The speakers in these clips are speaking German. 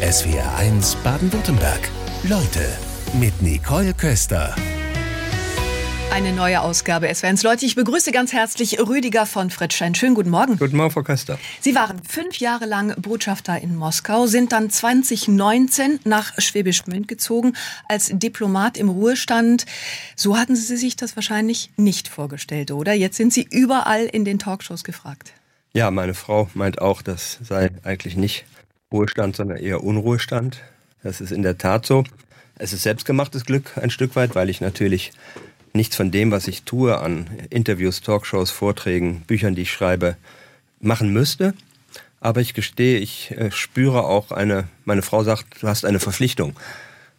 SWR1 Baden-Württemberg. Leute mit Nicole Köster. Eine neue Ausgabe SWR1 Leute. Ich begrüße ganz herzlich Rüdiger von Fritschein. Schönen guten Morgen. Guten Morgen, Frau Köster. Sie waren fünf Jahre lang Botschafter in Moskau, sind dann 2019 nach Schwäbisch Gmünd gezogen als Diplomat im Ruhestand. So hatten Sie sich das wahrscheinlich nicht vorgestellt, oder? Jetzt sind Sie überall in den Talkshows gefragt. Ja, meine Frau meint auch, das sei eigentlich nicht Ruhestand, sondern eher Unruhestand. Das ist in der Tat so. Es ist selbstgemachtes Glück ein Stück weit, weil ich natürlich nichts von dem, was ich tue an Interviews, Talkshows, Vorträgen, Büchern, die ich schreibe, machen müsste. Aber ich gestehe, ich äh, spüre auch eine, meine Frau sagt, du hast eine Verpflichtung,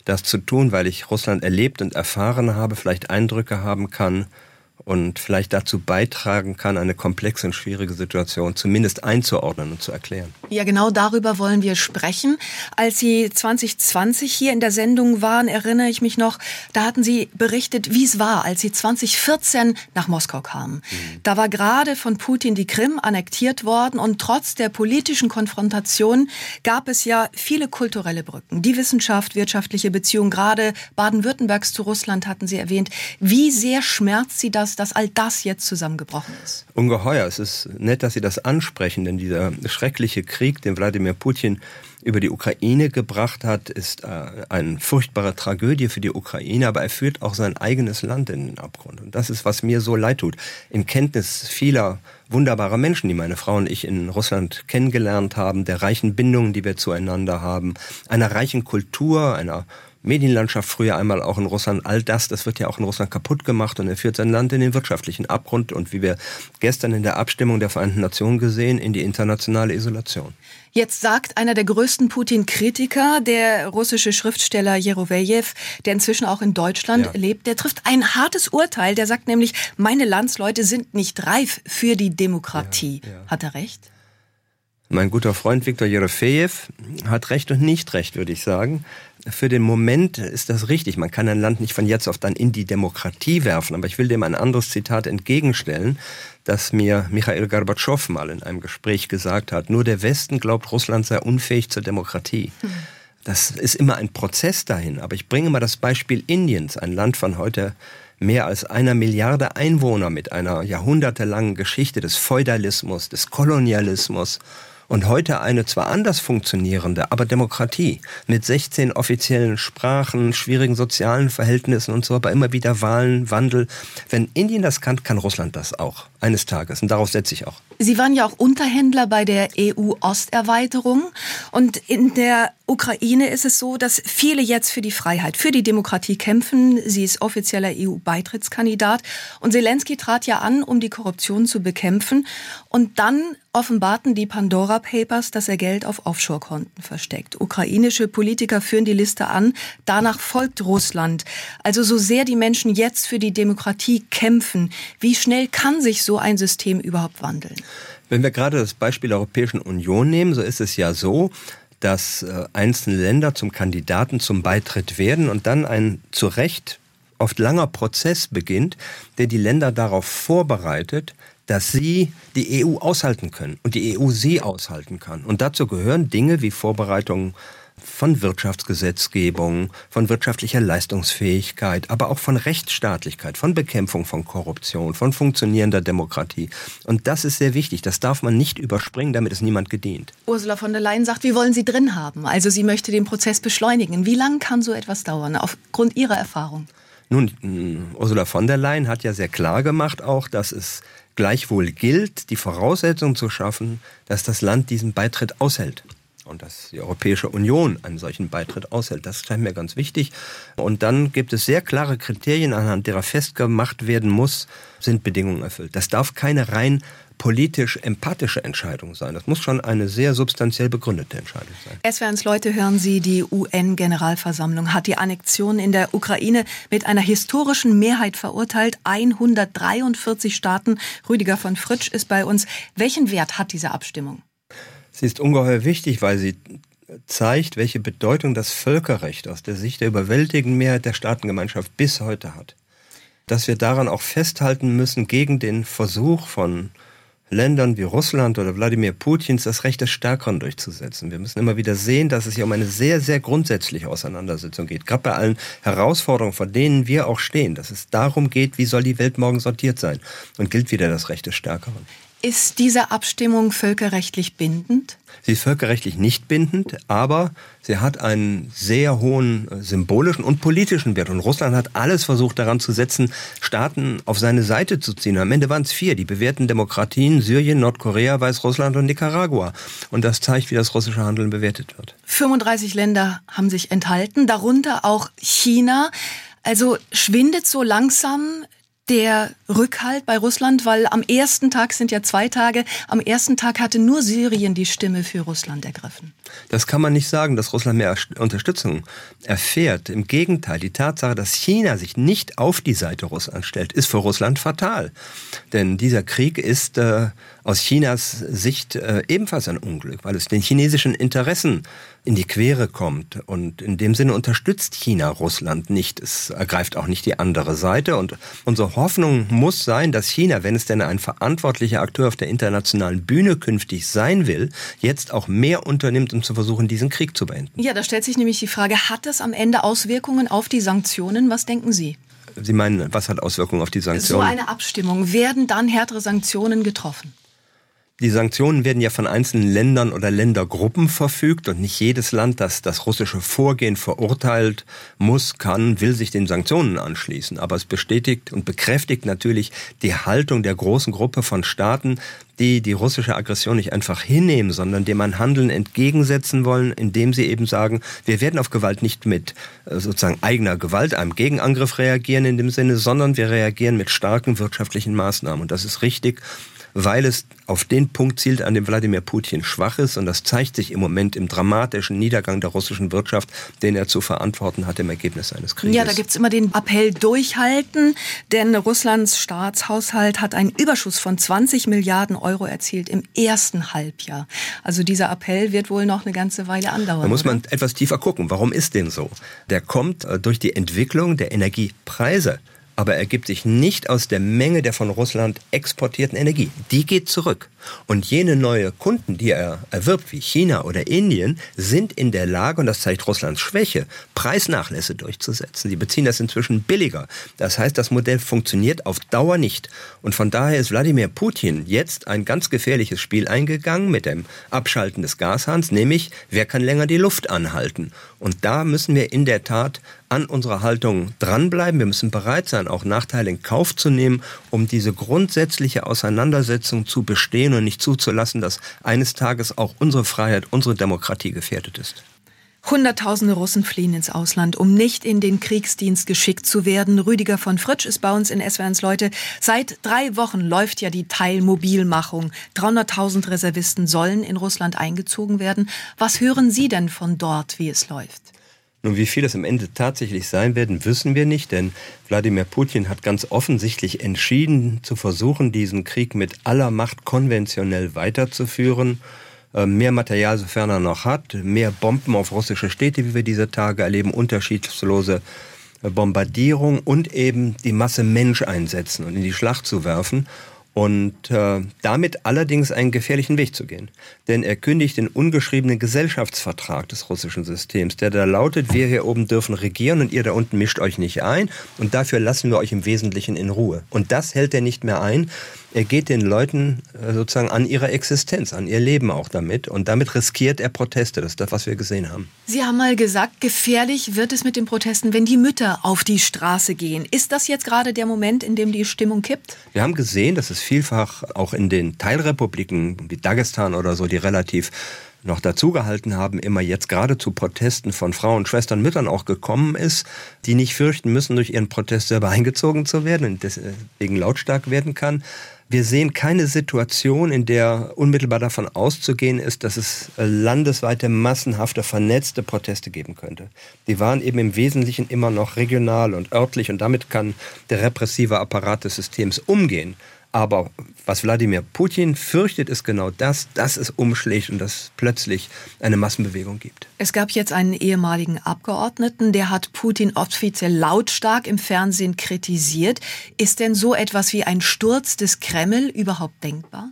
das zu tun, weil ich Russland erlebt und erfahren habe, vielleicht Eindrücke haben kann, und vielleicht dazu beitragen kann, eine komplexe und schwierige Situation zumindest einzuordnen und zu erklären. Ja, genau darüber wollen wir sprechen. Als Sie 2020 hier in der Sendung waren, erinnere ich mich noch, da hatten Sie berichtet, wie es war, als Sie 2014 nach Moskau kamen. Mhm. Da war gerade von Putin die Krim annektiert worden und trotz der politischen Konfrontation gab es ja viele kulturelle Brücken. Die Wissenschaft, wirtschaftliche Beziehungen, gerade Baden-Württembergs zu Russland hatten Sie erwähnt. Wie sehr schmerzt Sie das, dass all das jetzt zusammengebrochen ist? Ungeheuer. Es ist nett, dass Sie das ansprechen, denn dieser schreckliche Krieg, den Wladimir Putin über die Ukraine gebracht hat, ist äh, eine furchtbare Tragödie für die Ukraine, aber er führt auch sein eigenes Land in den Abgrund. Und das ist, was mir so leid tut. In Kenntnis vieler wunderbarer Menschen, die meine Frau und ich in Russland kennengelernt haben, der reichen Bindungen, die wir zueinander haben, einer reichen Kultur, einer Medienlandschaft früher einmal auch in Russland, all das, das wird ja auch in Russland kaputt gemacht und er führt sein Land in den wirtschaftlichen Abgrund und wie wir gestern in der Abstimmung der Vereinten Nationen gesehen, in die internationale Isolation. Jetzt sagt einer der größten Putin-Kritiker, der russische Schriftsteller Jerovejew, der inzwischen auch in Deutschland ja. lebt, der trifft ein hartes Urteil. Der sagt nämlich, meine Landsleute sind nicht reif für die Demokratie. Ja, ja. Hat er recht? Mein guter Freund Viktor Jerofejew hat recht und nicht recht, würde ich sagen. Für den Moment ist das richtig. Man kann ein Land nicht von jetzt auf dann in die Demokratie werfen. Aber ich will dem ein anderes Zitat entgegenstellen, das mir Michael Gorbatschow mal in einem Gespräch gesagt hat. Nur der Westen glaubt, Russland sei unfähig zur Demokratie. Das ist immer ein Prozess dahin. Aber ich bringe mal das Beispiel Indiens, ein Land von heute mehr als einer Milliarde Einwohner mit einer jahrhundertelangen Geschichte des Feudalismus, des Kolonialismus und heute eine zwar anders funktionierende, aber Demokratie mit 16 offiziellen Sprachen, schwierigen sozialen Verhältnissen und so, aber immer wieder Wahlen, Wandel. Wenn Indien das kann, kann Russland das auch eines Tages und darauf setze ich auch. Sie waren ja auch Unterhändler bei der EU-Osterweiterung und in der Ukraine ist es so, dass viele jetzt für die Freiheit, für die Demokratie kämpfen. Sie ist offizieller EU-Beitrittskandidat und Zelensky trat ja an, um die Korruption zu bekämpfen. Und dann offenbarten die Pandora Papers, dass er Geld auf Offshore-Konten versteckt. Ukrainische Politiker führen die Liste an. Danach folgt Russland. Also so sehr die Menschen jetzt für die Demokratie kämpfen, wie schnell kann sich so ein System überhaupt wandeln? Wenn wir gerade das Beispiel der Europäischen Union nehmen, so ist es ja so, dass äh, einzelne Länder zum Kandidaten zum Beitritt werden und dann ein zu Recht oft langer Prozess beginnt, der die Länder darauf vorbereitet, dass sie die EU aushalten können und die EU sie aushalten kann. Und dazu gehören Dinge wie Vorbereitungen von Wirtschaftsgesetzgebung, von wirtschaftlicher Leistungsfähigkeit, aber auch von Rechtsstaatlichkeit, von Bekämpfung von Korruption, von funktionierender Demokratie. Und das ist sehr wichtig. Das darf man nicht überspringen, damit ist niemand gedient. Ursula von der Leyen sagt, wir wollen sie drin haben. Also sie möchte den Prozess beschleunigen. Wie lange kann so etwas dauern, aufgrund Ihrer Erfahrung? Nun, Ursula von der Leyen hat ja sehr klar gemacht auch, dass es gleichwohl gilt, die Voraussetzung zu schaffen, dass das Land diesen Beitritt aushält und dass die Europäische Union einen solchen Beitritt aushält. Das scheint mir ganz wichtig. Und dann gibt es sehr klare Kriterien, anhand derer festgemacht werden muss, sind Bedingungen erfüllt. Das darf keine rein politisch-empathische Entscheidung sein. Das muss schon eine sehr substanziell begründete Entscheidung sein. SWRs Leute hören Sie, die UN-Generalversammlung hat die Annexion in der Ukraine mit einer historischen Mehrheit verurteilt. 143 Staaten. Rüdiger von Fritsch ist bei uns. Welchen Wert hat diese Abstimmung? Sie ist ungeheuer wichtig, weil sie zeigt, welche Bedeutung das Völkerrecht aus der Sicht der überwältigenden Mehrheit der Staatengemeinschaft bis heute hat. Dass wir daran auch festhalten müssen gegen den Versuch von Ländern wie Russland oder Wladimir Putins das Recht des Stärkeren durchzusetzen. Wir müssen immer wieder sehen, dass es hier um eine sehr, sehr grundsätzliche Auseinandersetzung geht. Gerade bei allen Herausforderungen, vor denen wir auch stehen, dass es darum geht, wie soll die Welt morgen sortiert sein. Und gilt wieder das Recht des Stärkeren. Ist diese Abstimmung völkerrechtlich bindend? Sie ist völkerrechtlich nicht bindend, aber sie hat einen sehr hohen äh, symbolischen und politischen Wert. Und Russland hat alles versucht daran zu setzen, Staaten auf seine Seite zu ziehen. Am Ende waren es vier, die bewährten Demokratien, Syrien, Nordkorea, Weißrussland und Nicaragua. Und das zeigt, wie das russische Handeln bewertet wird. 35 Länder haben sich enthalten, darunter auch China. Also schwindet so langsam der Rückhalt bei Russland, weil am ersten Tag sind ja zwei Tage, am ersten Tag hatte nur Syrien die Stimme für Russland ergriffen. Das kann man nicht sagen, dass Russland mehr Unterstützung erfährt. Im Gegenteil, die Tatsache, dass China sich nicht auf die Seite Russlands stellt, ist für Russland fatal. Denn dieser Krieg ist äh, aus Chinas Sicht äh, ebenfalls ein Unglück, weil es den chinesischen Interessen in die Quere kommt. Und in dem Sinne unterstützt China Russland nicht. Es ergreift auch nicht die andere Seite. Und unsere Hoffnung muss sein, dass China, wenn es denn ein verantwortlicher Akteur auf der internationalen Bühne künftig sein will, jetzt auch mehr unternimmt, um zu versuchen, diesen Krieg zu beenden. Ja, da stellt sich nämlich die Frage, hat das am Ende Auswirkungen auf die Sanktionen? Was denken Sie? Sie meinen, was hat Auswirkungen auf die Sanktionen? So eine Abstimmung. Werden dann härtere Sanktionen getroffen? Die Sanktionen werden ja von einzelnen Ländern oder Ländergruppen verfügt und nicht jedes Land, das das russische Vorgehen verurteilt, muss, kann, will sich den Sanktionen anschließen. Aber es bestätigt und bekräftigt natürlich die Haltung der großen Gruppe von Staaten, die die russische Aggression nicht einfach hinnehmen, sondern dem ein Handeln entgegensetzen wollen, indem sie eben sagen, wir werden auf Gewalt nicht mit äh, sozusagen eigener Gewalt, einem Gegenangriff reagieren in dem Sinne, sondern wir reagieren mit starken wirtschaftlichen Maßnahmen. Und das ist richtig weil es auf den Punkt zielt, an dem Wladimir Putin schwach ist. Und das zeigt sich im Moment im dramatischen Niedergang der russischen Wirtschaft, den er zu verantworten hat im Ergebnis seines Krieges. Ja, da gibt's immer den Appell durchhalten, denn Russlands Staatshaushalt hat einen Überschuss von 20 Milliarden Euro erzielt im ersten Halbjahr. Also dieser Appell wird wohl noch eine ganze Weile andauern. Da muss man oder? etwas tiefer gucken. Warum ist denn so? Der kommt äh, durch die Entwicklung der Energiepreise aber ergibt sich nicht aus der Menge der von Russland exportierten Energie. Die geht zurück. Und jene neue Kunden, die er erwirbt, wie China oder Indien, sind in der Lage, und das zeigt Russlands Schwäche, Preisnachlässe durchzusetzen. Sie beziehen das inzwischen billiger. Das heißt, das Modell funktioniert auf Dauer nicht. Und von daher ist Wladimir Putin jetzt ein ganz gefährliches Spiel eingegangen mit dem Abschalten des Gashahns, nämlich wer kann länger die Luft anhalten. Und da müssen wir in der Tat an unserer Haltung dranbleiben. Wir müssen bereit sein, auch Nachteile in Kauf zu nehmen, um diese grundsätzliche Auseinandersetzung zu bestehen und nicht zuzulassen, dass eines Tages auch unsere Freiheit, unsere Demokratie gefährdet ist. Hunderttausende Russen fliehen ins Ausland, um nicht in den Kriegsdienst geschickt zu werden. Rüdiger von Fritsch ist bei uns in SWRs Leute. Seit drei Wochen läuft ja die Teilmobilmachung. 300.000 Reservisten sollen in Russland eingezogen werden. Was hören Sie denn von dort, wie es läuft? Nun, wie viel es am Ende tatsächlich sein werden, wissen wir nicht, denn Wladimir Putin hat ganz offensichtlich entschieden, zu versuchen, diesen Krieg mit aller Macht konventionell weiterzuführen. Äh, mehr Material, sofern er noch hat, mehr Bomben auf russische Städte, wie wir diese Tage erleben, unterschiedslose äh, Bombardierung und eben die Masse Mensch einsetzen und in die Schlacht zu werfen und äh, damit allerdings einen gefährlichen Weg zu gehen. Denn er kündigt den ungeschriebenen Gesellschaftsvertrag des russischen Systems, der da lautet, wir hier oben dürfen regieren und ihr da unten mischt euch nicht ein und dafür lassen wir euch im Wesentlichen in Ruhe. Und das hält er nicht mehr ein. Er geht den Leuten äh, sozusagen an ihre Existenz, an ihr Leben auch damit und damit riskiert er Proteste. Das ist das, was wir gesehen haben. Sie haben mal gesagt, gefährlich wird es mit den Protesten, wenn die Mütter auf die Straße gehen. Ist das jetzt gerade der Moment, in dem die Stimmung kippt? Wir haben gesehen, dass es vielfach auch in den Teilrepubliken wie Dagestan oder so, die relativ noch dazugehalten haben, immer jetzt gerade zu Protesten von Frauen, Schwestern, Müttern auch gekommen ist, die nicht fürchten müssen, durch ihren Protest selber eingezogen zu werden und deswegen lautstark werden kann. Wir sehen keine Situation, in der unmittelbar davon auszugehen ist, dass es landesweite, massenhafte, vernetzte Proteste geben könnte. Die waren eben im Wesentlichen immer noch regional und örtlich und damit kann der repressive Apparat des Systems umgehen. Aber was Wladimir Putin fürchtet, ist genau das, dass es umschlägt und dass es plötzlich eine Massenbewegung gibt. Es gab jetzt einen ehemaligen Abgeordneten, der hat Putin offiziell lautstark im Fernsehen kritisiert. Ist denn so etwas wie ein Sturz des Kreml überhaupt denkbar?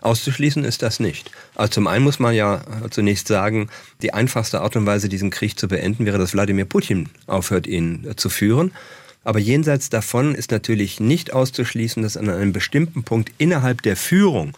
Auszuschließen ist das nicht. Also zum einen muss man ja zunächst sagen, die einfachste Art und Weise, diesen Krieg zu beenden, wäre, dass Wladimir Putin aufhört, ihn zu führen. Aber jenseits davon ist natürlich nicht auszuschließen, dass an einem bestimmten Punkt innerhalb der Führung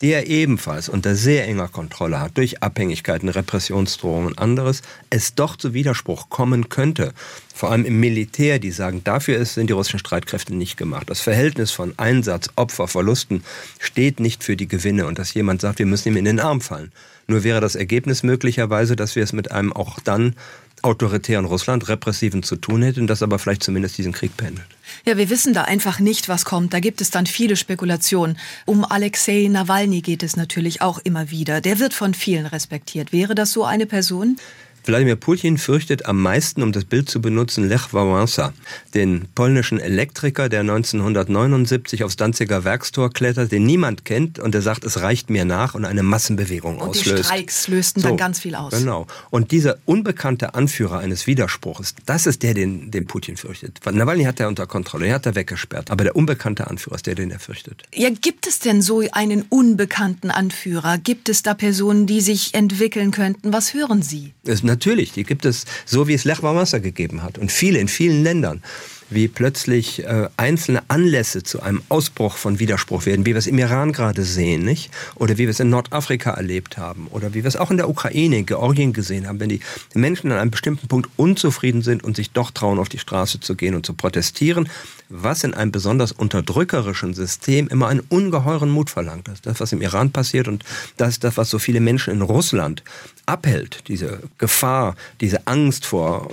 der ebenfalls unter sehr enger Kontrolle hat, durch Abhängigkeiten, Repressionsdrohungen und anderes, es doch zu Widerspruch kommen könnte. Vor allem im Militär, die sagen, dafür sind die russischen Streitkräfte nicht gemacht. Das Verhältnis von Einsatz, Opfer, Verlusten steht nicht für die Gewinne und dass jemand sagt, wir müssen ihm in den Arm fallen. Nur wäre das Ergebnis möglicherweise, dass wir es mit einem auch dann autoritären Russland, repressiven zu tun hätten, das aber vielleicht zumindest diesen Krieg beendet. Ja, wir wissen da einfach nicht, was kommt. Da gibt es dann viele Spekulationen. Um Alexei Nawalny geht es natürlich auch immer wieder. Der wird von vielen respektiert. Wäre das so eine Person? Wladimir Putin fürchtet am meisten, um das Bild zu benutzen, Lech Wałęsa, den polnischen Elektriker, der 1979 aufs Danziger Werkstor klettert, den niemand kennt und der sagt, es reicht mir nach und eine Massenbewegung und auslöst. Die Streiks lösten so, dann ganz viel aus. Genau. Und dieser unbekannte Anführer eines Widerspruchs, das ist der, den, den Putin fürchtet. Nawalny hat er unter Kontrolle, er hat er weggesperrt. Aber der unbekannte Anführer ist der, den er fürchtet. Ja, gibt es denn so einen unbekannten Anführer? Gibt es da Personen, die sich entwickeln könnten? Was hören Sie? Es Natürlich, die gibt es so, wie es Lech Wałęsa gegeben hat und viele in vielen Ländern wie plötzlich äh, einzelne Anlässe zu einem Ausbruch von Widerspruch werden, wie wir es im Iran gerade sehen, nicht? Oder wie wir es in Nordafrika erlebt haben oder wie wir es auch in der Ukraine, in Georgien gesehen haben, wenn die Menschen an einem bestimmten Punkt unzufrieden sind und sich doch trauen, auf die Straße zu gehen und zu protestieren, was in einem besonders unterdrückerischen System immer einen ungeheuren Mut verlangt. Das ist das, was im Iran passiert und das ist das, was so viele Menschen in Russland abhält. Diese Gefahr, diese Angst vor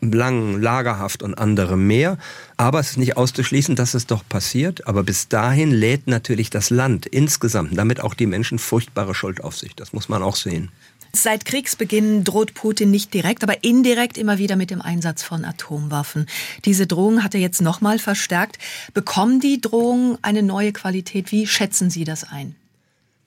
langen Lagerhaft und anderem mehr aber es ist nicht auszuschließen, dass es doch passiert. Aber bis dahin lädt natürlich das Land insgesamt, damit auch die Menschen furchtbare Schuld auf sich. Das muss man auch sehen. Seit Kriegsbeginn droht Putin nicht direkt, aber indirekt immer wieder mit dem Einsatz von Atomwaffen. Diese Drohung hat er jetzt nochmal verstärkt. Bekommen die Drohungen eine neue Qualität? Wie schätzen Sie das ein?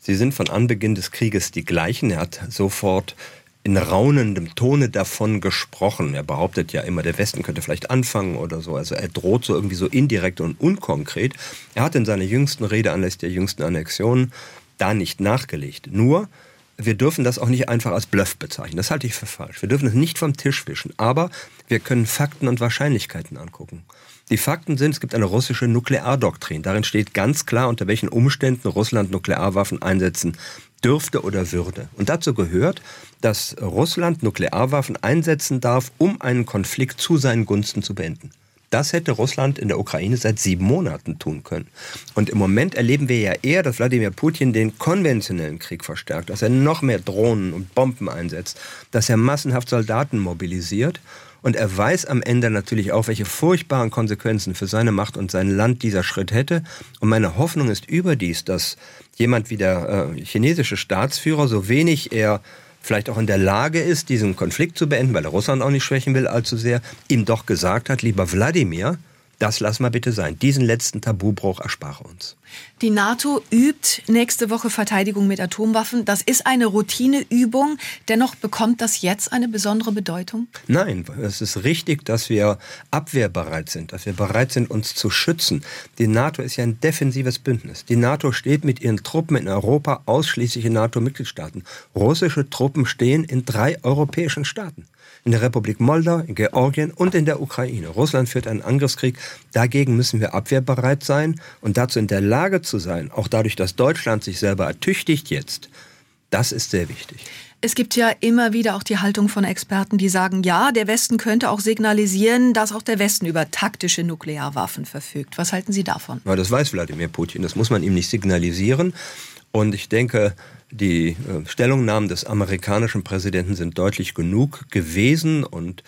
Sie sind von Anbeginn des Krieges die gleichen. Er hat sofort in raunendem Tone davon gesprochen. Er behauptet ja immer, der Westen könnte vielleicht anfangen oder so. Also er droht so irgendwie so indirekt und unkonkret. Er hat in seiner jüngsten Rede anlässlich der jüngsten Annexion da nicht nachgelegt. Nur, wir dürfen das auch nicht einfach als Bluff bezeichnen. Das halte ich für falsch. Wir dürfen es nicht vom Tisch wischen. Aber wir können Fakten und Wahrscheinlichkeiten angucken. Die Fakten sind, es gibt eine russische Nukleardoktrin. Darin steht ganz klar, unter welchen Umständen Russland Nuklearwaffen einsetzen dürfte oder würde. Und dazu gehört, dass Russland Nuklearwaffen einsetzen darf, um einen Konflikt zu seinen Gunsten zu beenden. Das hätte Russland in der Ukraine seit sieben Monaten tun können. Und im Moment erleben wir ja eher, dass Wladimir Putin den konventionellen Krieg verstärkt, dass er noch mehr Drohnen und Bomben einsetzt, dass er massenhaft Soldaten mobilisiert. Und er weiß am Ende natürlich auch, welche furchtbaren Konsequenzen für seine Macht und sein Land dieser Schritt hätte. Und meine Hoffnung ist überdies, dass jemand wie der äh, chinesische Staatsführer, so wenig er vielleicht auch in der Lage ist, diesen Konflikt zu beenden, weil er Russland auch nicht schwächen will allzu sehr, ihm doch gesagt hat, lieber Wladimir, das lass mal bitte sein. Diesen letzten Tabubruch erspare uns. Die NATO übt nächste Woche Verteidigung mit Atomwaffen. Das ist eine Routineübung. Dennoch bekommt das jetzt eine besondere Bedeutung? Nein, es ist richtig, dass wir abwehrbereit sind, dass wir bereit sind, uns zu schützen. Die NATO ist ja ein defensives Bündnis. Die NATO steht mit ihren Truppen in Europa ausschließlich in NATO-Mitgliedstaaten. Russische Truppen stehen in drei europäischen Staaten in der Republik Moldau, in Georgien und in der Ukraine. Russland führt einen Angriffskrieg. Dagegen müssen wir abwehrbereit sein und dazu in der Lage zu sein, auch dadurch, dass Deutschland sich selber ertüchtigt jetzt. Das ist sehr wichtig. Es gibt ja immer wieder auch die Haltung von Experten, die sagen, ja, der Westen könnte auch signalisieren, dass auch der Westen über taktische Nuklearwaffen verfügt. Was halten Sie davon? Ja, das weiß Wladimir Putin. Das muss man ihm nicht signalisieren. Und ich denke, die äh, Stellungnahmen des amerikanischen Präsidenten sind deutlich genug gewesen und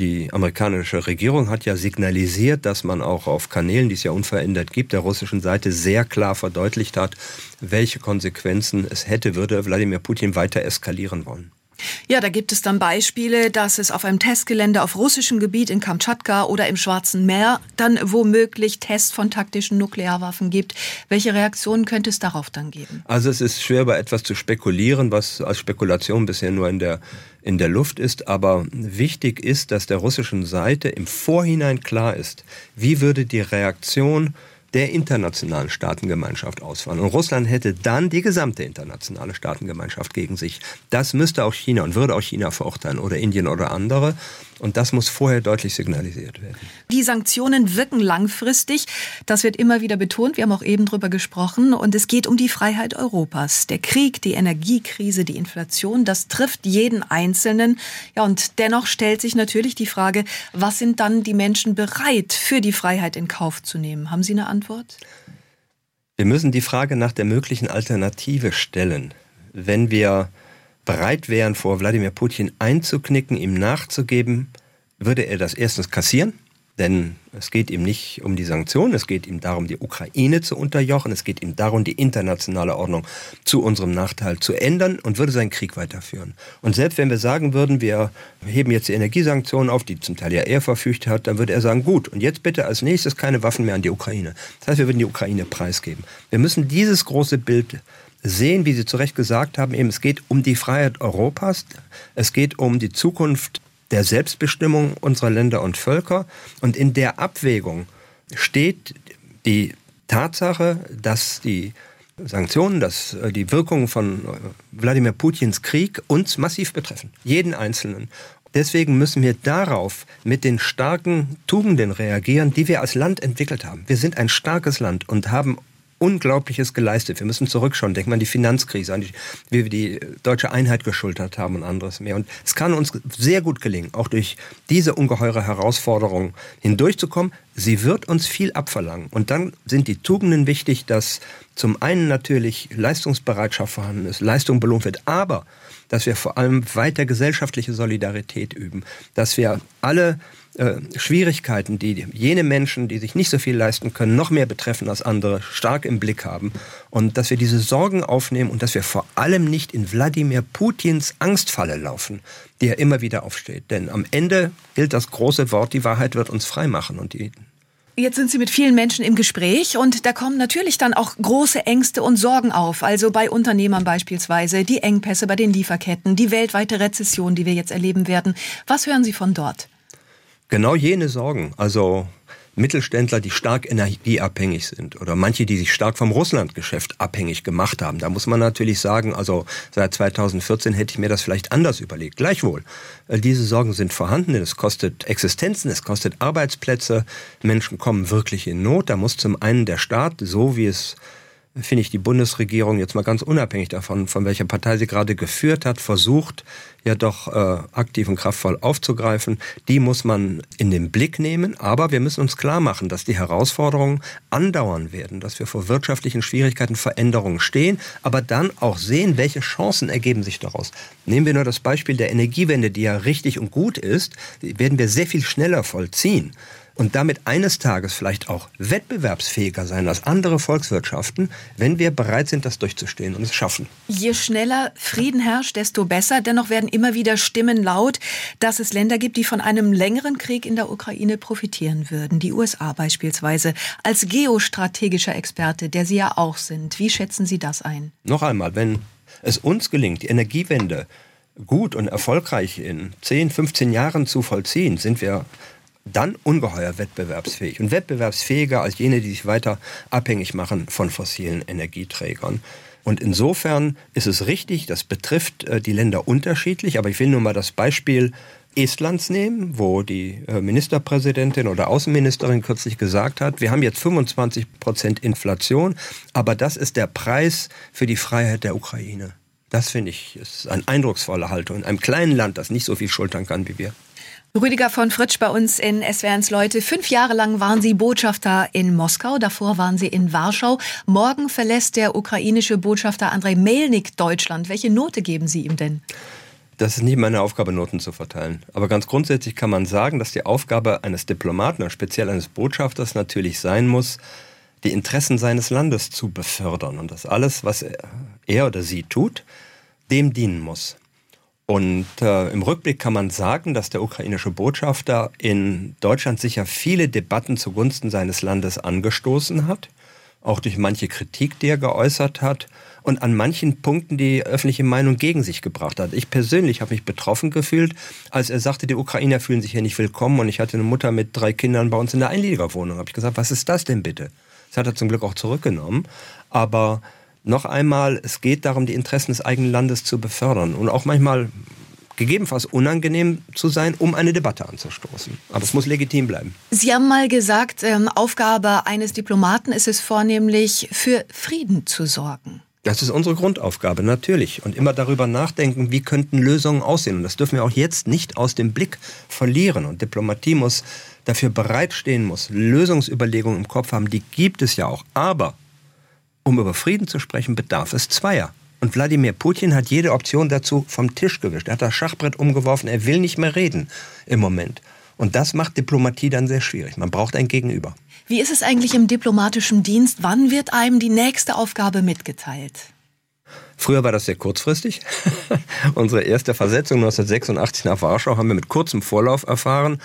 die amerikanische Regierung hat ja signalisiert, dass man auch auf Kanälen, die es ja unverändert gibt, der russischen Seite sehr klar verdeutlicht hat, welche Konsequenzen es hätte, würde Wladimir Putin weiter eskalieren wollen. Ja, da gibt es dann Beispiele, dass es auf einem Testgelände auf russischem Gebiet in Kamtschatka oder im Schwarzen Meer dann womöglich Tests von taktischen Nuklearwaffen gibt. Welche Reaktionen könnte es darauf dann geben? Also es ist schwer, bei etwas zu spekulieren, was als Spekulation bisher nur in der in der Luft ist, aber wichtig ist, dass der russischen Seite im Vorhinein klar ist, wie würde die Reaktion der internationalen Staatengemeinschaft ausfallen. Und Russland hätte dann die gesamte internationale Staatengemeinschaft gegen sich. Das müsste auch China und würde auch China verurteilen oder Indien oder andere. Und das muss vorher deutlich signalisiert werden. Die Sanktionen wirken langfristig. Das wird immer wieder betont. Wir haben auch eben drüber gesprochen. Und es geht um die Freiheit Europas. Der Krieg, die Energiekrise, die Inflation, das trifft jeden Einzelnen. Ja, und dennoch stellt sich natürlich die Frage, was sind dann die Menschen bereit, für die Freiheit in Kauf zu nehmen? Haben Sie eine Antwort? Wir müssen die Frage nach der möglichen Alternative stellen. Wenn wir bereit wären, vor Wladimir Putin einzuknicken, ihm nachzugeben, würde er das erstens kassieren, denn es geht ihm nicht um die Sanktionen, es geht ihm darum, die Ukraine zu unterjochen, es geht ihm darum, die internationale Ordnung zu unserem Nachteil zu ändern und würde seinen Krieg weiterführen. Und selbst wenn wir sagen würden, wir heben jetzt die Energiesanktionen auf, die zum Teil ja er verfügt hat, dann würde er sagen, gut, und jetzt bitte als nächstes keine Waffen mehr an die Ukraine. Das heißt, wir würden die Ukraine preisgeben. Wir müssen dieses große Bild sehen, wie Sie zu Recht gesagt haben, eben es geht um die Freiheit Europas, es geht um die Zukunft der Selbstbestimmung unserer Länder und Völker. Und in der Abwägung steht die Tatsache, dass die Sanktionen, dass äh, die Wirkungen von äh, Wladimir Putins Krieg uns massiv betreffen. Jeden Einzelnen. Deswegen müssen wir darauf mit den starken Tugenden reagieren, die wir als Land entwickelt haben. Wir sind ein starkes Land und haben Unglaubliches geleistet. Wir müssen zurückschauen. Denken wir an die Finanzkrise, an die, wie wir die deutsche Einheit geschultert haben und anderes mehr. Und es kann uns sehr gut gelingen, auch durch diese ungeheure Herausforderung hindurchzukommen. Sie wird uns viel abverlangen. Und dann sind die Tugenden wichtig, dass zum einen natürlich Leistungsbereitschaft vorhanden ist, Leistung belohnt wird, aber dass wir vor allem weiter gesellschaftliche Solidarität üben, dass wir alle äh, Schwierigkeiten, die jene Menschen, die sich nicht so viel leisten können, noch mehr betreffen als andere, stark im Blick haben. Und dass wir diese Sorgen aufnehmen und dass wir vor allem nicht in Wladimir Putins Angstfalle laufen, die er immer wieder aufsteht. Denn am Ende gilt das große Wort, die Wahrheit wird uns frei machen. Und die Jetzt sind Sie mit vielen Menschen im Gespräch und da kommen natürlich dann auch große Ängste und Sorgen auf. Also bei Unternehmern beispielsweise, die Engpässe bei den Lieferketten, die weltweite Rezession, die wir jetzt erleben werden. Was hören Sie von dort? Genau jene Sorgen. Also Mittelständler, die stark energieabhängig sind oder manche, die sich stark vom Russlandgeschäft abhängig gemacht haben. Da muss man natürlich sagen, also seit 2014 hätte ich mir das vielleicht anders überlegt. Gleichwohl, äh, diese Sorgen sind vorhanden. Es kostet Existenzen, es kostet Arbeitsplätze. Menschen kommen wirklich in Not. Da muss zum einen der Staat, so wie es finde ich, die Bundesregierung jetzt mal ganz unabhängig davon, von welcher Partei sie gerade geführt hat, versucht, ja doch äh, aktiv und kraftvoll aufzugreifen. Die muss man in den Blick nehmen. Aber wir müssen uns klar machen, dass die Herausforderungen andauern werden, dass wir vor wirtschaftlichen Schwierigkeiten, Veränderungen stehen, aber dann auch sehen, welche Chancen ergeben sich daraus. Nehmen wir nur das Beispiel der Energiewende, die ja richtig und gut ist, werden wir sehr viel schneller vollziehen und damit eines Tages vielleicht auch wettbewerbsfähiger sein als andere Volkswirtschaften, wenn wir bereit sind, das durchzustehen und es schaffen. Je schneller Frieden herrscht, desto besser. Dennoch werden immer wieder Stimmen laut, dass es Länder gibt, die von einem längeren Krieg in der Ukraine profitieren würden. Die USA beispielsweise. Als geostrategischer Experte, der Sie ja auch sind, wie schätzen Sie das ein? Noch einmal, wenn es uns gelingt, die Energiewende gut und erfolgreich in 10, 15 Jahren zu vollziehen, sind wir dann ungeheuer wettbewerbsfähig und wettbewerbsfähiger als jene, die sich weiter abhängig machen von fossilen Energieträgern. Und insofern ist es richtig, das betrifft äh, die Länder unterschiedlich, aber ich will nur mal das Beispiel Estlands nehmen, wo die äh, Ministerpräsidentin oder Außenministerin kürzlich gesagt hat, wir haben jetzt 25 Prozent Inflation, aber das ist der Preis für die Freiheit der Ukraine. Das finde ich ist eine eindrucksvolle Haltung in einem kleinen Land, das nicht so viel schultern kann wie wir. Rüdiger von Fritsch bei uns in SWRs Leute. Fünf Jahre lang waren Sie Botschafter in Moskau, davor waren Sie in Warschau. Morgen verlässt der ukrainische Botschafter Andrei Melnik Deutschland. Welche Note geben Sie ihm denn? Das ist nicht meine Aufgabe, Noten zu verteilen. Aber ganz grundsätzlich kann man sagen, dass die Aufgabe eines Diplomaten, speziell eines Botschafters, natürlich sein muss, die Interessen seines Landes zu befördern und dass alles, was er oder sie tut, dem dienen muss. Und äh, im Rückblick kann man sagen, dass der ukrainische Botschafter in Deutschland sicher viele Debatten zugunsten seines Landes angestoßen hat, auch durch manche Kritik, die er geäußert hat und an manchen Punkten die öffentliche Meinung gegen sich gebracht hat. Ich persönlich habe mich betroffen gefühlt, als er sagte, die Ukrainer fühlen sich hier nicht willkommen und ich hatte eine Mutter mit drei Kindern bei uns in der Einliegerwohnung. Habe ich gesagt, was ist das denn bitte? Das hat er zum Glück auch zurückgenommen. Aber noch einmal, es geht darum, die Interessen des eigenen Landes zu befördern und auch manchmal gegebenenfalls unangenehm zu sein, um eine Debatte anzustoßen. Aber es muss legitim bleiben. Sie haben mal gesagt, ähm, Aufgabe eines Diplomaten ist es vornehmlich, für Frieden zu sorgen. Das ist unsere Grundaufgabe, natürlich. Und immer darüber nachdenken, wie könnten Lösungen aussehen. Und das dürfen wir auch jetzt nicht aus dem Blick verlieren. Und Diplomatie muss dafür bereitstehen, muss Lösungsüberlegungen im Kopf haben. Die gibt es ja auch. Aber um über Frieden zu sprechen, bedarf es Zweier. Und Wladimir Putin hat jede Option dazu vom Tisch gewischt. Er hat das Schachbrett umgeworfen. Er will nicht mehr reden im Moment. Und das macht Diplomatie dann sehr schwierig. Man braucht ein Gegenüber. Wie ist es eigentlich im diplomatischen Dienst? Wann wird einem die nächste Aufgabe mitgeteilt? Früher war das sehr kurzfristig. Unsere erste Versetzung 1986 nach Warschau haben wir mit kurzem Vorlauf erfahren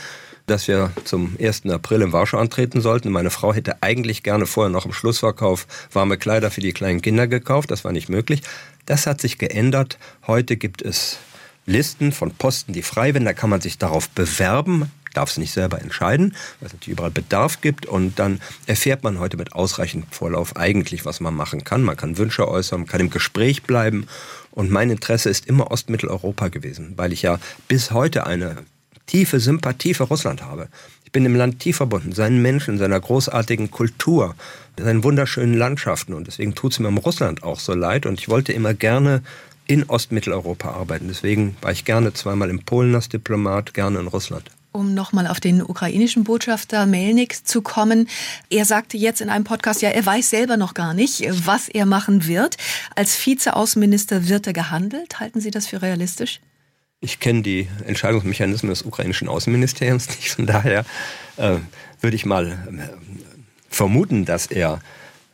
dass wir zum 1. April in Warschau antreten sollten. Meine Frau hätte eigentlich gerne vorher noch im Schlussverkauf warme Kleider für die kleinen Kinder gekauft. Das war nicht möglich. Das hat sich geändert. Heute gibt es Listen von Posten, die frei werden. Da kann man sich darauf bewerben darf es nicht selber entscheiden, weil es natürlich überall Bedarf gibt und dann erfährt man heute mit ausreichend Vorlauf eigentlich, was man machen kann. Man kann Wünsche äußern, kann im Gespräch bleiben und mein Interesse ist immer Ostmitteleuropa gewesen, weil ich ja bis heute eine tiefe Sympathie für Russland habe. Ich bin dem Land tief verbunden, seinen Menschen, seiner großartigen Kultur, seinen wunderschönen Landschaften. Und deswegen tut es mir um Russland auch so leid. Und ich wollte immer gerne in Ostmitteleuropa arbeiten. Deswegen war ich gerne zweimal in Polen als Diplomat, gerne in Russland. Um nochmal auf den ukrainischen Botschafter Melnik zu kommen. Er sagte jetzt in einem Podcast, ja, er weiß selber noch gar nicht, was er machen wird. Als Vizeaußenminister wird er gehandelt. Halten Sie das für realistisch? Ich kenne die Entscheidungsmechanismen des ukrainischen Außenministeriums nicht. Von daher äh, würde ich mal äh, vermuten, dass er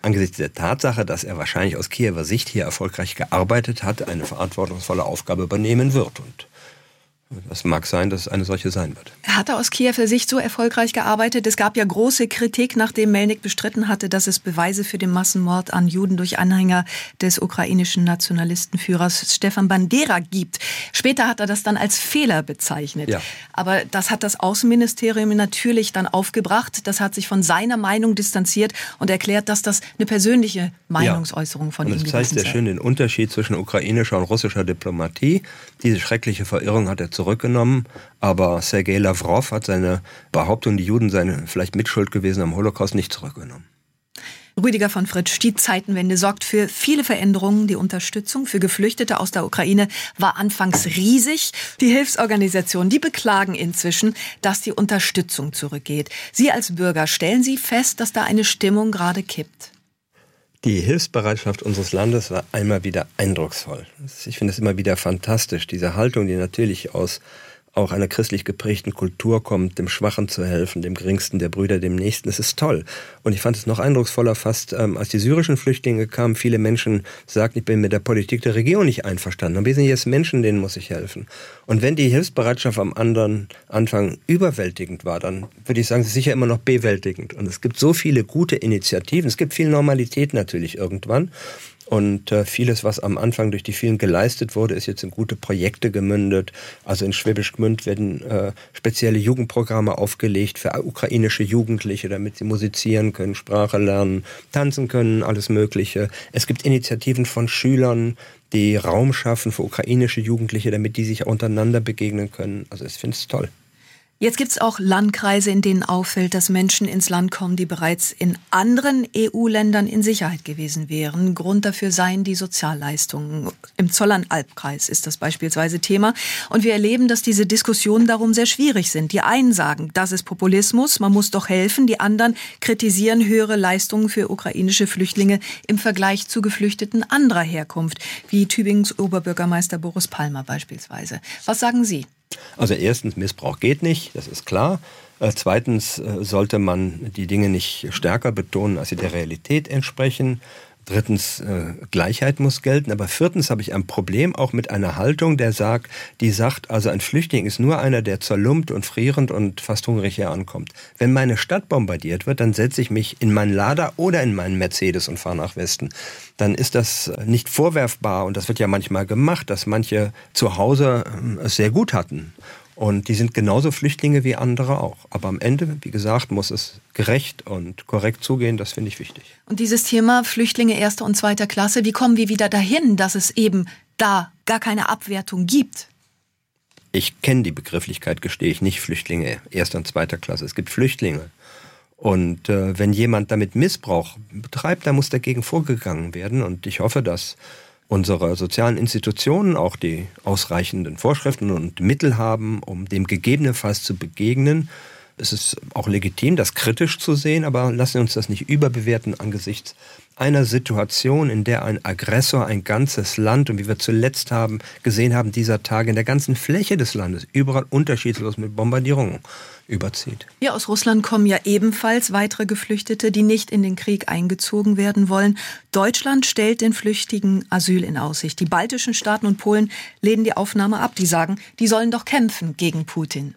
angesichts der Tatsache, dass er wahrscheinlich aus Kiewer Sicht hier erfolgreich gearbeitet hat, eine verantwortungsvolle Aufgabe übernehmen wird. Und es mag sein, dass es eine solche sein wird. Er hatte aus Kiewer Sicht so erfolgreich gearbeitet. Es gab ja große Kritik, nachdem Melnik bestritten hatte, dass es Beweise für den Massenmord an Juden durch Anhänger des ukrainischen Nationalistenführers Stefan Bandera gibt. Später hat er das dann als Fehler bezeichnet. Ja. Aber das hat das Außenministerium natürlich dann aufgebracht. Das hat sich von seiner Meinung distanziert und erklärt, dass das eine persönliche Meinungsäußerung von und ihm ist. Das zeigt sehr schön den Unterschied zwischen ukrainischer und russischer Diplomatie. Diese schreckliche Verirrung hat er zu zurückgenommen, aber Sergei Lavrov hat seine Behauptung, die Juden seien vielleicht mitschuld gewesen am Holocaust, nicht zurückgenommen. Rüdiger von Fritsch, die Zeitenwende sorgt für viele Veränderungen. Die Unterstützung für Geflüchtete aus der Ukraine war anfangs riesig. Die Hilfsorganisationen, die beklagen inzwischen, dass die Unterstützung zurückgeht. Sie als Bürger, stellen Sie fest, dass da eine Stimmung gerade kippt? Die Hilfsbereitschaft unseres Landes war einmal wieder eindrucksvoll. Ich finde es immer wieder fantastisch, diese Haltung, die natürlich aus auch einer christlich geprägten Kultur kommt, dem Schwachen zu helfen, dem Geringsten der Brüder, dem Nächsten. Das ist toll. Und ich fand es noch eindrucksvoller fast, ähm, als die syrischen Flüchtlinge kamen, viele Menschen sagten, ich bin mit der Politik der Regierung nicht einverstanden. Aber wir sind jetzt Menschen, denen muss ich helfen. Und wenn die Hilfsbereitschaft am anderen Anfang überwältigend war, dann würde ich sagen, sie ist sicher immer noch bewältigend. Und es gibt so viele gute Initiativen. Es gibt viel Normalität natürlich irgendwann. Und äh, vieles, was am Anfang durch die vielen geleistet wurde, ist jetzt in gute Projekte gemündet. Also in Schwäbisch Gmünd werden äh, spezielle Jugendprogramme aufgelegt für ukrainische Jugendliche, damit sie musizieren können, Sprache lernen, tanzen können, alles Mögliche. Es gibt Initiativen von Schülern, die Raum schaffen für ukrainische Jugendliche, damit die sich untereinander begegnen können. Also ich finde es toll. Jetzt gibt es auch Landkreise, in denen auffällt, dass Menschen ins Land kommen, die bereits in anderen EU-Ländern in Sicherheit gewesen wären. Grund dafür seien die Sozialleistungen. Im Zollernalbkreis ist das beispielsweise Thema. Und wir erleben, dass diese Diskussionen darum sehr schwierig sind. Die einen sagen, das ist Populismus, man muss doch helfen. Die anderen kritisieren höhere Leistungen für ukrainische Flüchtlinge im Vergleich zu Geflüchteten anderer Herkunft, wie Tübingens Oberbürgermeister Boris Palmer beispielsweise. Was sagen Sie? Also erstens, Missbrauch geht nicht, das ist klar. Äh, zweitens äh, sollte man die Dinge nicht stärker betonen, als sie der Realität entsprechen. Drittens, äh, Gleichheit muss gelten. Aber viertens habe ich ein Problem auch mit einer Haltung, der sagt, die sagt, also ein Flüchtling ist nur einer, der zerlumpt und frierend und fast hungrig hier ankommt. Wenn meine Stadt bombardiert wird, dann setze ich mich in meinen Lader oder in meinen Mercedes und fahre nach Westen. Dann ist das nicht vorwerfbar und das wird ja manchmal gemacht, dass manche zu Hause äh, es sehr gut hatten Und die sind genauso Flüchtlinge wie andere auch. Aber am Ende, wie gesagt, muss es gerecht und korrekt zugehen. Das finde ich wichtig. Und dieses Thema Flüchtlinge erster und zweiter Klasse, wie kommen wir wieder dahin, dass es eben da gar keine Abwertung gibt? Ich kenne die Begrifflichkeit, gestehe ich nicht, Flüchtlinge erster und zweiter Klasse. Es gibt Flüchtlinge. Und äh, wenn jemand damit Missbrauch betreibt, dann muss dagegen vorgegangen werden. Und ich hoffe, dass unsere sozialen Institutionen auch die ausreichenden Vorschriften und Mittel haben, um dem gegebenenfalls zu begegnen. Es ist auch legitim, das kritisch zu sehen, aber lassen wir uns das nicht überbewerten angesichts einer Situation, in der ein Aggressor ein ganzes Land und wie wir zuletzt haben gesehen haben dieser Tage in der ganzen Fläche des Landes überall unterschiedlos mit Bombardierungen überzieht. Ja, aus Russland kommen ja ebenfalls weitere Geflüchtete, die nicht in den Krieg eingezogen werden wollen. Deutschland stellt den Flüchtigen Asyl in Aussicht. Die baltischen Staaten und Polen lehnen die Aufnahme ab. Die sagen, die sollen doch kämpfen gegen Putin.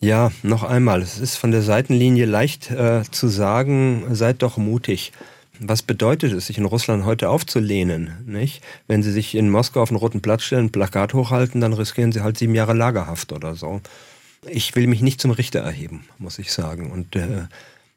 Ja, noch einmal, es ist von der Seitenlinie leicht äh, zu sagen, seid doch mutig. Was bedeutet es, sich in Russland heute aufzulehnen? Nicht? Wenn Sie sich in Moskau auf den Roten Platz stellen, ein Plakat hochhalten, dann riskieren Sie halt sieben Jahre Lagerhaft oder so. Ich will mich nicht zum Richter erheben, muss ich sagen. Und äh,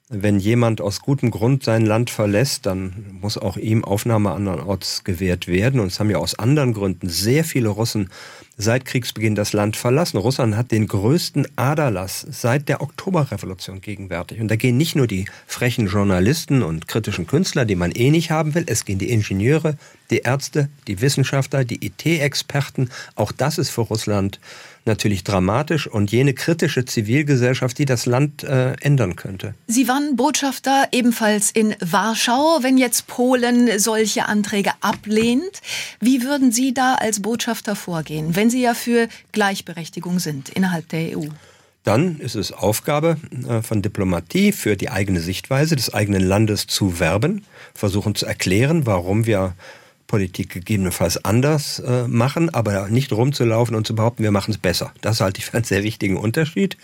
wenn jemand aus gutem Grund sein Land verlässt, dann muss auch ihm Aufnahme andernorts gewährt werden. Und es haben ja aus anderen Gründen sehr viele Russen seit Kriegsbeginn das Land verlassen. Russland hat den größten Aderlass seit der Oktoberrevolution gegenwärtig. Und da gehen nicht nur die frechen Journalisten und kritischen Künstler, die man eh nicht haben will, es gehen die Ingenieure, die Ärzte, die Wissenschaftler, die IT-Experten. Auch das ist für Russland natürlich dramatisch und jene kritische Zivilgesellschaft, die das Land äh, ändern könnte. Sie waren Botschafter ebenfalls in Warschau. Wenn jetzt Polen solche Anträge ablehnt, wie würden Sie da als Botschafter vorgehen, wenn Sie ja für Gleichberechtigung sind innerhalb der EU? Dann ist es Aufgabe äh, von Diplomatie für die eigene Sichtweise des eigenen Landes zu werben, versuchen zu erklären, warum wir Politik gegebenenfalls anders äh, machen, aber nicht rumzulaufen und zu behaupten, wir machen es besser. Das halte ich für einen sehr wichtigen Unterschied.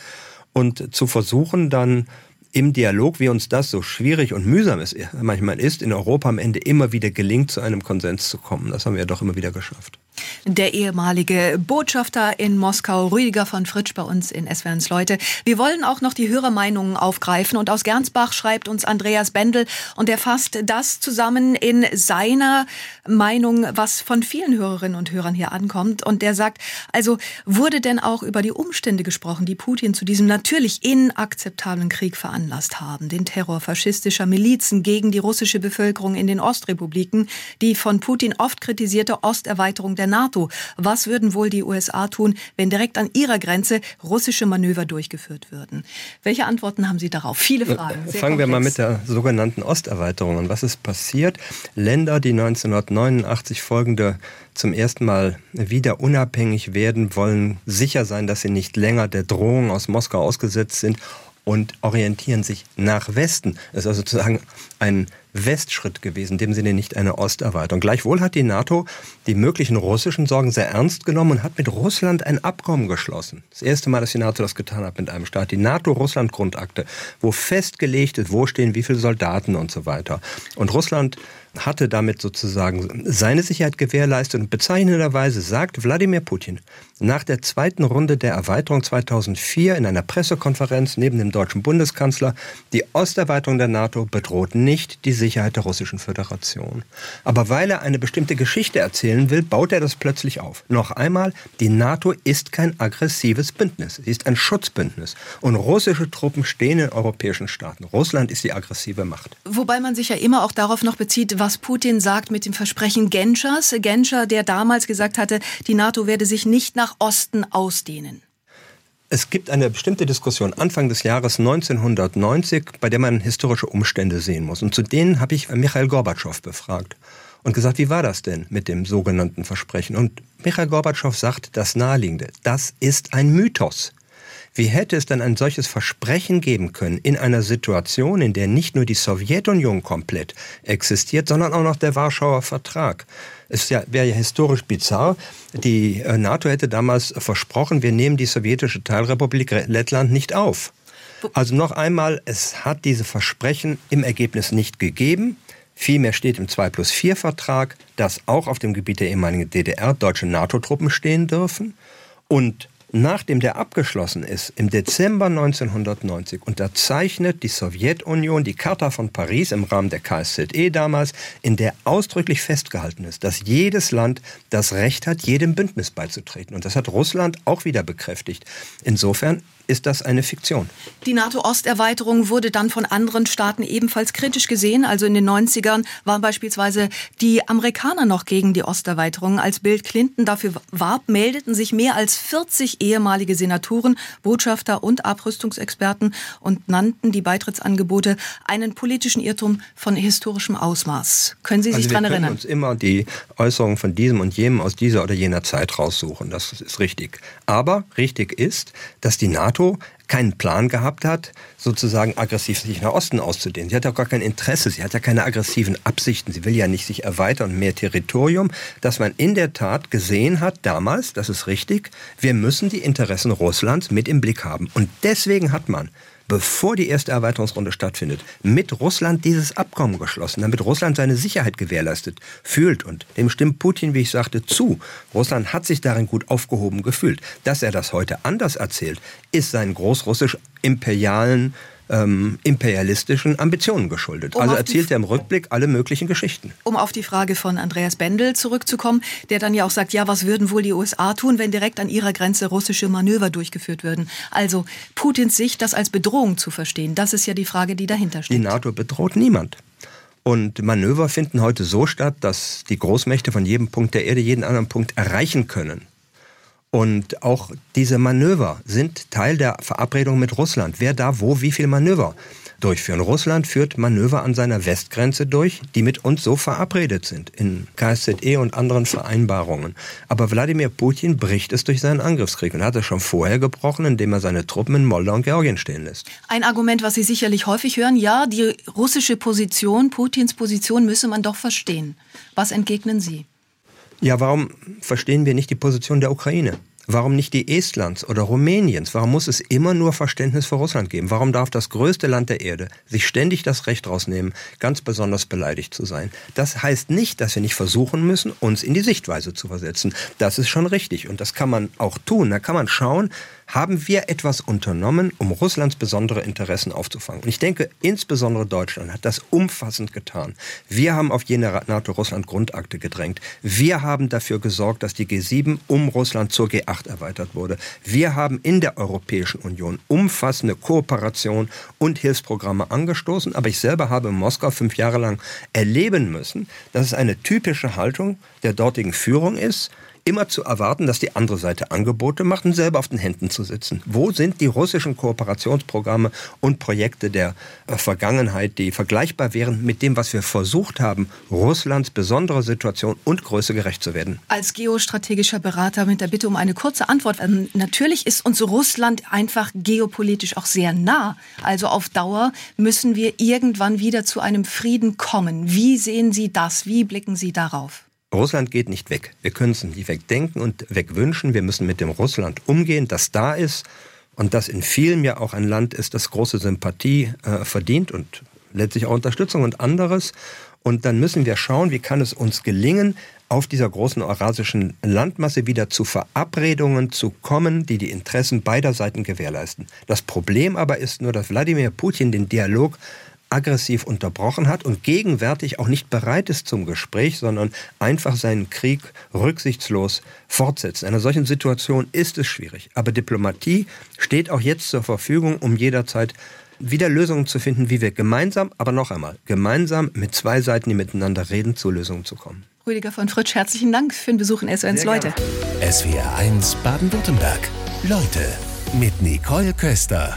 Und zu versuchen dann im Dialog, wie uns das so schwierig und mühsam es manchmal ist, in Europa am Ende immer wieder gelingt, zu einem Konsens zu kommen. Das haben wir ja doch immer wieder geschafft. Der ehemalige Botschafter in Moskau, Rüdiger von Fritsch, bei uns in SWRs Leute. Wir wollen auch noch die Hörermeinungen aufgreifen. Und aus Gernsbach schreibt uns Andreas Bendel und er fasst das zusammen in seiner Meinung, was von vielen Hörerinnen und Hörern hier ankommt. Und der sagt, also wurde denn auch über die Umstände gesprochen, die Putin zu diesem natürlich inakzeptablen Krieg veranlasst haben. Den Terror faschistischer Milizen gegen die russische Bevölkerung in den Ostrepubliken, die von Putin oft kritisierte Osterweiterung der NATO. Was würden wohl die USA tun, wenn direkt an ihrer Grenze russische Manöver durchgeführt würden? Welche Antworten haben Sie darauf? Viele Fragen. Sehr Fangen komplex. wir mal mit der sogenannten Osterweiterung an. Was ist passiert? Länder, die 1989 folgende zum ersten Mal wieder unabhängig werden, wollen sicher sein, dass sie nicht länger der Drohung aus Moskau ausgesetzt sind und orientieren sich nach Westen. Das ist also sozusagen ein Westschritt gewesen, in dem Sinne nicht eine Osterweiterung. Gleichwohl hat die NATO die möglichen russischen Sorgen sehr ernst genommen und hat mit Russland ein Abkommen geschlossen. Das erste Mal, dass die NATO das getan hat mit einem Staat. Die NATO-Russland-Grundakte, wo festgelegt ist, wo stehen wie viele Soldaten und so weiter. Und Russland hatte damit sozusagen seine Sicherheit gewährleistet und bezeichnenderweise sagt Wladimir Putin nach der zweiten Runde der Erweiterung 2004 in einer Pressekonferenz neben dem deutschen Bundeskanzler, die Osterweiterung der NATO bedroht nicht die Sicherheit der Russischen Föderation. Aber weil er eine bestimmte Geschichte erzählen will, baut er das plötzlich auf. Noch einmal, die NATO ist kein aggressives Bündnis, sie ist ein Schutzbündnis und russische Truppen stehen in europäischen Staaten. Russland ist die aggressive Macht. Wobei man sich ja immer auch darauf noch bezieht, was Putin sagt mit dem Versprechen Genschers. Genscher, der damals gesagt hatte, die NATO werde sich nicht nach Osten ausdehnen. Es gibt eine bestimmte Diskussion Anfang des Jahres 1990, bei der man historische Umstände sehen muss. Und zu denen habe ich Michael Gorbatschow befragt und gesagt, wie war das denn mit dem sogenannten Versprechen? Und Michael Gorbatschow sagt das Naheliegende. Das ist ein Mythos. Wie hätte es denn ein solches Versprechen geben können in einer Situation, in der nicht nur die Sowjetunion komplett existiert, sondern auch noch der Warschauer Vertrag? Es ja, wäre ja historisch bizarr. Die äh, NATO hätte damals versprochen, wir nehmen die sowjetische Teilrepublik Lettland nicht auf. Also noch einmal, es hat diese Versprechen im Ergebnis nicht gegeben. Vielmehr steht im 2 plus 4 Vertrag, dass auch auf dem Gebiet der ehemaligen DDR deutsche NATO-Truppen stehen dürfen. Und Nachdem der abgeschlossen ist, im Dezember 1990 unterzeichnet die Sowjetunion die Charta von Paris im Rahmen der KSZE damals, in der ausdrücklich festgehalten ist, dass jedes Land das Recht hat, jedem Bündnis beizutreten. Und das hat Russland auch wieder bekräftigt. Insofern ist das eine Fiktion. Die NATO-Osterweiterung wurde dann von anderen Staaten ebenfalls kritisch gesehen. Also in den 90ern waren beispielsweise die Amerikaner noch gegen die Osterweiterung. Als Bill Clinton dafür warb, meldeten sich mehr als 40 ehemalige Senatoren, Botschafter und Abrüstungsexperten und nannten die Beitrittsangebote einen politischen Irrtum von historischem Ausmaß. Können Sie sich also daran erinnern? Wir können uns immer die Äußerungen von diesem und jenem aus dieser oder jener Zeit raussuchen. Das ist richtig. Aber richtig ist, dass die NATO NATO keinen Plan gehabt hat, sozusagen aggressiv sich nach Osten auszudehnen. Sie hat ja gar kein Interesse, sie hat ja keine aggressiven Absichten, sie will ja nicht sich erweitern und mehr Territorium, dass man in der Tat gesehen hat damals, das ist richtig, wir müssen die Interessen Russlands mit im Blick haben. Und deswegen hat man bevor die erste Erweiterungsrunde stattfindet, mit Russland dieses Abkommen geschlossen, damit Russland seine Sicherheit gewährleistet fühlt. Und dem stimmt Putin, wie ich sagte, zu. Russland hat sich darin gut aufgehoben gefühlt. Dass er das heute anders erzählt, ist seinen großrussisch-imperialen ähm, imperialistischen Ambitionen geschuldet. Um also erzählt er im Rückblick alle möglichen Geschichten. Um auf die Frage von Andreas Bendel zurückzukommen, der dann ja auch sagt, ja, was würden wohl die USA tun, wenn direkt an ihrer Grenze russische Manöver durchgeführt würden? Also Putins Sicht, das als Bedrohung zu verstehen, das ist ja die Frage, die dahinter steht. Die NATO bedroht niemand. Und Manöver finden heute so statt, dass die Großmächte von jedem Punkt der Erde jeden anderen Punkt erreichen können. Und auch diese Manöver sind Teil der Verabredung mit Russland. Wer da wo wie viel Manöver durchführen. Russland führt Manöver an seiner Westgrenze durch, die mit uns so verabredet sind in KSZE und anderen Vereinbarungen. Aber Wladimir Putin bricht es durch seinen Angriffskrieg und hat es schon vorher gebrochen, indem er seine Truppen in Moldau und Georgien stehen lässt. Ein Argument, was Sie sicherlich häufig hören, ja, die russische Position, Putins Position müsse man doch verstehen. Was entgegnen Sie? Ja, warum verstehen wir nicht die Position der Ukraine? Warum nicht die Estlands oder Rumäniens? Warum muss es immer nur Verständnis für Russland geben? Warum darf das größte Land der Erde sich ständig das Recht rausnehmen, ganz besonders beleidigt zu sein? Das heißt nicht, dass wir nicht versuchen müssen, uns in die Sichtweise zu versetzen. Das ist schon richtig und das kann man auch tun. Da kann man schauen, haben wir etwas unternommen, um Russlands besondere Interessen aufzufangen. Und ich denke, insbesondere Deutschland hat das umfassend getan. Wir haben auf jene NATO-Russland-Grundakte gedrängt. Wir haben dafür gesorgt, dass die G7 um Russland zur G8 erweitert wurde. Wir haben in der Europäischen Union umfassende Kooperation und Hilfsprogramme angestoßen. Aber ich selber habe in Moskau fünf Jahre lang erleben müssen, dass es eine typische Haltung der dortigen Führung ist, immer zu erwarten, dass die andere Seite Angebote macht und selber auf den Händen zu sitzen. Wo sind die russischen Kooperationsprogramme und Projekte der äh, Vergangenheit, die vergleichbar wären mit dem, was wir versucht haben, Russlands besondere Situation und Größe gerecht zu werden? Als geostrategischer Berater mit der Bitte um eine kurze Antwort. Ähm, natürlich ist uns Russland einfach geopolitisch auch sehr nah. Also auf Dauer müssen wir irgendwann wieder zu einem Frieden kommen. Wie sehen Sie das? Wie blicken Sie darauf? Russland geht nicht weg. Wir können es nicht wegdenken und wegwünschen. Wir müssen mit dem Russland umgehen, das da ist und das in vielen ja auch ein Land ist, das große Sympathie äh, verdient und letztlich auch Unterstützung und anderes. Und dann müssen wir schauen, wie kann es uns gelingen, auf dieser großen eurasischen Landmasse wieder zu Verabredungen zu kommen, die die Interessen beider Seiten gewährleisten. Das Problem aber ist nur, dass Wladimir Putin den Dialog aggressiv unterbrochen hat und gegenwärtig auch nicht bereit ist zum Gespräch, sondern einfach seinen Krieg rücksichtslos fortsetzt. In einer solchen Situation ist es schwierig. Aber Diplomatie steht auch jetzt zur Verfügung, um jederzeit wieder Lösungen zu finden, wie wir gemeinsam, aber noch einmal, gemeinsam mit zwei Seiten, die miteinander reden, zu Lösungen zu kommen. Rüdiger von Fritsch, herzlichen Dank für den Besuch in SW1 Leute. SWR 1 Baden-Württemberg. Leute mit Nicole Köster.